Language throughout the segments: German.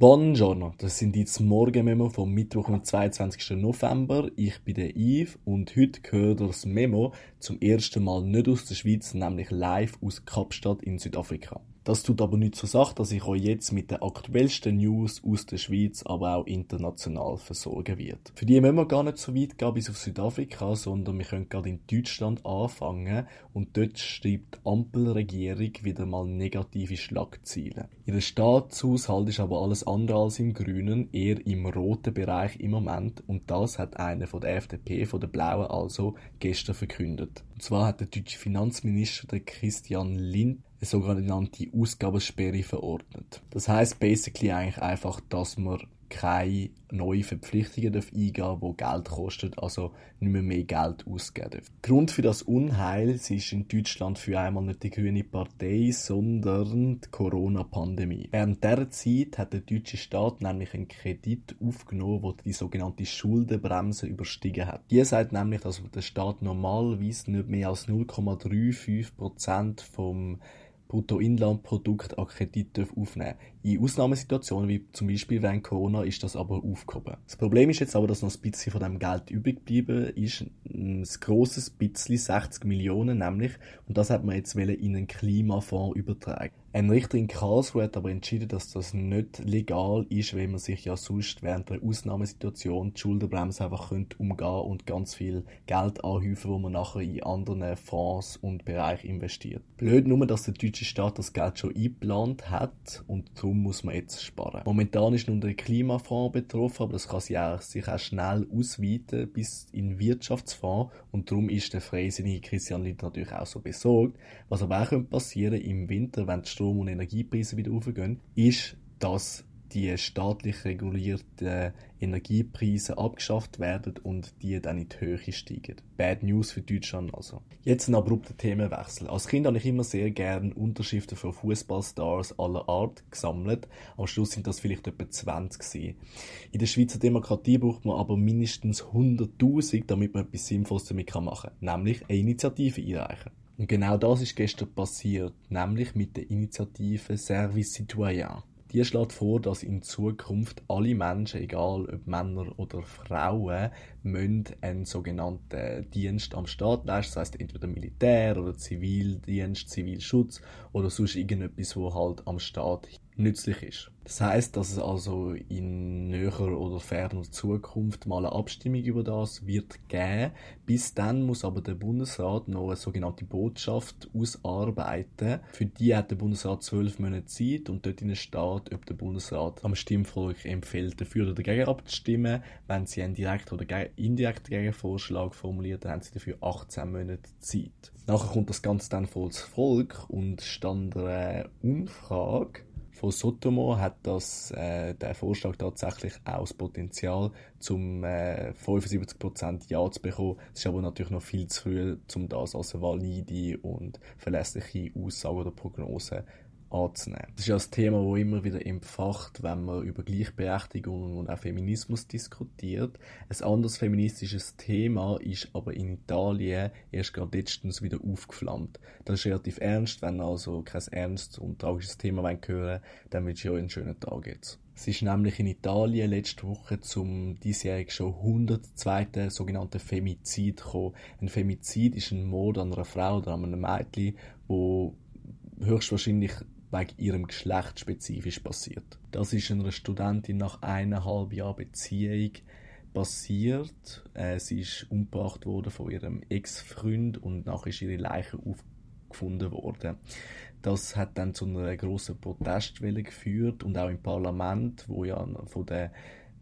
Buongiorno, das sind jetzt Morgenmemo vom Mittwoch, am 22. November. Ich bin der Yves und heute gehört das Memo zum ersten Mal nicht aus der Schweiz, nämlich live aus Kapstadt in Südafrika. Das tut aber nicht zur Sache, dass ich euch jetzt mit den aktuellsten News aus der Schweiz, aber auch international versorgen wird. Für die müssen wir gar nicht so weit gehen bis auf Südafrika, sondern wir können gerade in Deutschland anfangen und dort schreibt die Ampelregierung wieder mal negative Schlagzeilen. Ihr Staatshaushalt ist aber alles andere als im grünen, eher im roten Bereich im Moment und das hat einer von der FDP, von der Blauen also, gestern verkündet. Und zwar hat der deutsche Finanzminister der Christian Lind sogenannte Ausgabensperre verordnet. Das heißt basically eigentlich einfach, dass man keine neuen Verpflichtungen eingehen darf, die Geld kosten, also nicht mehr mehr Geld ausgeben darf. Grund für das Unheil ist in Deutschland für einmal nicht die grüne Partei, sondern die Corona-Pandemie. Während dieser Zeit hat der deutsche Staat nämlich einen Kredit aufgenommen, der die sogenannte Schuldenbremse überstiegen hat. Die sagt nämlich, dass der Staat normalerweise nicht mehr als 0,35 Prozent vom Bruttoinlandprodukt an aufnehmen In Ausnahmesituationen, wie zum Beispiel während Corona, ist das aber aufgehoben. Das Problem ist jetzt aber, dass noch ein bisschen von dem Geld übrig geblieben ist. Ein grosses bisschen, 60 Millionen nämlich. Und das hat man jetzt in einen Klimafonds übertragen. Ein Richter in Karlsruhe hat aber entschieden, dass das nicht legal ist, wenn man sich ja sonst während der Ausnahmesituation die Schuldenbremse einfach könnte umgehen und ganz viel Geld anhäufen, wo man nachher in anderen Fonds und Bereiche investiert. Blöd nur, dass der deutsche Staat das Geld schon eingeplant hat und darum muss man jetzt sparen. Momentan ist nun der Klimafonds betroffen, aber das kann sich auch, sich auch schnell ausweiten bis in Wirtschaftsfonds und darum ist der freisinnige Christian Lind natürlich auch so besorgt. Was aber auch passieren könnte im Winter, wenn die Strom- und Energiepreise wieder aufgehen, ist, dass die staatlich regulierten Energiepreise abgeschafft werden und die dann in die Höhe steigen. Bad News für Deutschland also. Jetzt ein abrupter Themenwechsel. Als Kind habe ich immer sehr gerne Unterschriften von Fußballstars aller Art gesammelt. Am Schluss sind das vielleicht etwa 20 gewesen. In der Schweizer Demokratie braucht man aber mindestens 100.000, damit man etwas Sinnvolles damit machen kann. Nämlich eine Initiative einreichen. Und genau das ist gestern passiert, nämlich mit der Initiative Service Citoyen. Die schlägt vor, dass in Zukunft alle Menschen, egal ob Männer oder Frauen, müssen einen sogenannten Dienst am Staat leisten. Das heißt entweder Militär oder Zivildienst, Zivilschutz oder sonst irgendetwas, wo halt am Staat nützlich ist. Das heißt, dass es also in näherer oder ferner Zukunft mal eine Abstimmung über das wird geben. Bis dann muss aber der Bundesrat noch eine sogenannte Botschaft ausarbeiten. Für die hat der Bundesrat zwölf Monate Zeit und dort in steht, ob der Bundesrat am Stimmvolk empfiehlt, dafür oder dagegen abzustimmen. Wenn sie einen direkten oder indirekten Gegenvorschlag formuliert, dann haben sie dafür 18 Monate Zeit. Nachher kommt das Ganze dann vor das Volk und stand eine Umfrage von Sotomo hat das, äh, der Vorschlag tatsächlich auch das Potenzial, zum äh, 75% Ja zu bekommen. Es ist aber natürlich noch viel zu früh, um das als valide und verlässliche Aussage oder Prognose anzunehmen. Das ist ja ein Thema, das immer wieder empfacht, wenn man über Gleichberechtigung und auch Feminismus diskutiert. Ein anderes feministisches Thema ist aber in Italien erst gerade letztens wieder aufgeflammt. Das ist relativ ernst, wenn also kein ernstes und tragisches Thema hören wollen, dann wünsche ich euch einen schönen Tag jetzt. Es ist nämlich in Italien letzte Woche zum diesjährig schon 102. sogenannten Femizid gekommen. Ein Femizid ist ein Mord an einer Frau oder an einem Mädchen, wo höchstwahrscheinlich wegen ihrem Geschlecht spezifisch passiert. Das ist einer Studentin nach eineinhalb Jahren Beziehung passiert. Äh, sie ist umgebracht worden von ihrem Ex-Freund und nachher ist ihre Leiche aufgefunden worden. Das hat dann zu einer großen Protestwelle geführt und auch im Parlament, wo ja von der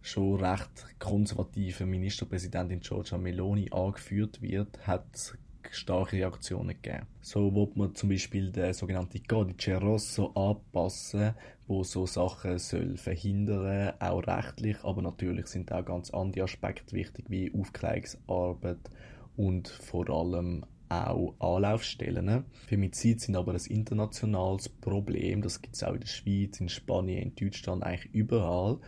schon recht konservativen Ministerpräsidentin Giorgia Meloni angeführt wird, hat starke Reaktionen gegeben. So wird man zum Beispiel den sogenannten Codice Rosso anpassen, wo so Sachen soll verhindern, auch rechtlich, aber natürlich sind auch ganz andere Aspekte wichtig, wie Aufklärungsarbeit und vor allem auch Anlaufstellen. Femizid sind aber ein internationales Problem. Das gibt es auch in der Schweiz, in Spanien, in Deutschland, eigentlich überall.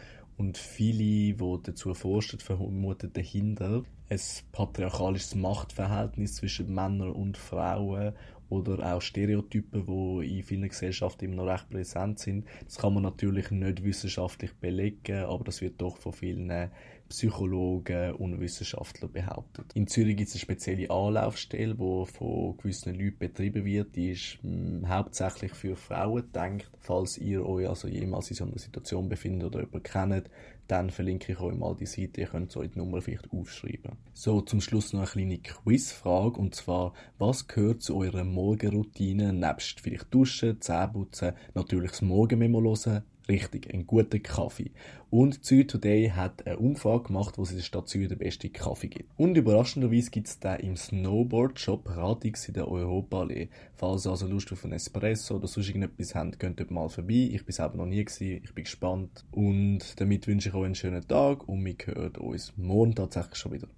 Und viele, die dazu forschen, vermuten dahinter ein patriarchalisches Machtverhältnis zwischen Männern und Frauen oder auch Stereotypen, die in vielen Gesellschaften immer noch recht präsent sind. Das kann man natürlich nicht wissenschaftlich belegen, aber das wird doch von vielen Psychologen und Wissenschaftler behauptet. In Zürich gibt es eine spezielle Anlaufstelle, die von gewissen Leuten betrieben wird. Die ist mh, hm, hauptsächlich für Frauen gedacht. Falls ihr euch also jemals in so einer Situation befindet oder jemanden kennt, dann verlinke ich euch mal die Seite. Ihr könnt euch die Nummer vielleicht aufschreiben. So, zum Schluss noch eine kleine Quizfrage. Und zwar, was gehört zu eurer Morgenroutine nebst vielleicht Duschen, Zähneputzen, natürlich das Morgenmemo hören, Richtig, ein guter Kaffee. Und Zürich Today hat eine Umfrage gemacht, wo es in der Stadt Zürich den besten Kaffee gibt. Und überraschenderweise gibt es den im Snowboard-Shop Radix in der Europaallee. Falls ihr also Lust auf einen Espresso oder sonst irgendetwas habt, könnt ihr mal vorbei. Ich bin selber noch nie gewesen, ich bin gespannt. Und damit wünsche ich einen schönen Tag und wir hören uns morgen tatsächlich schon wieder.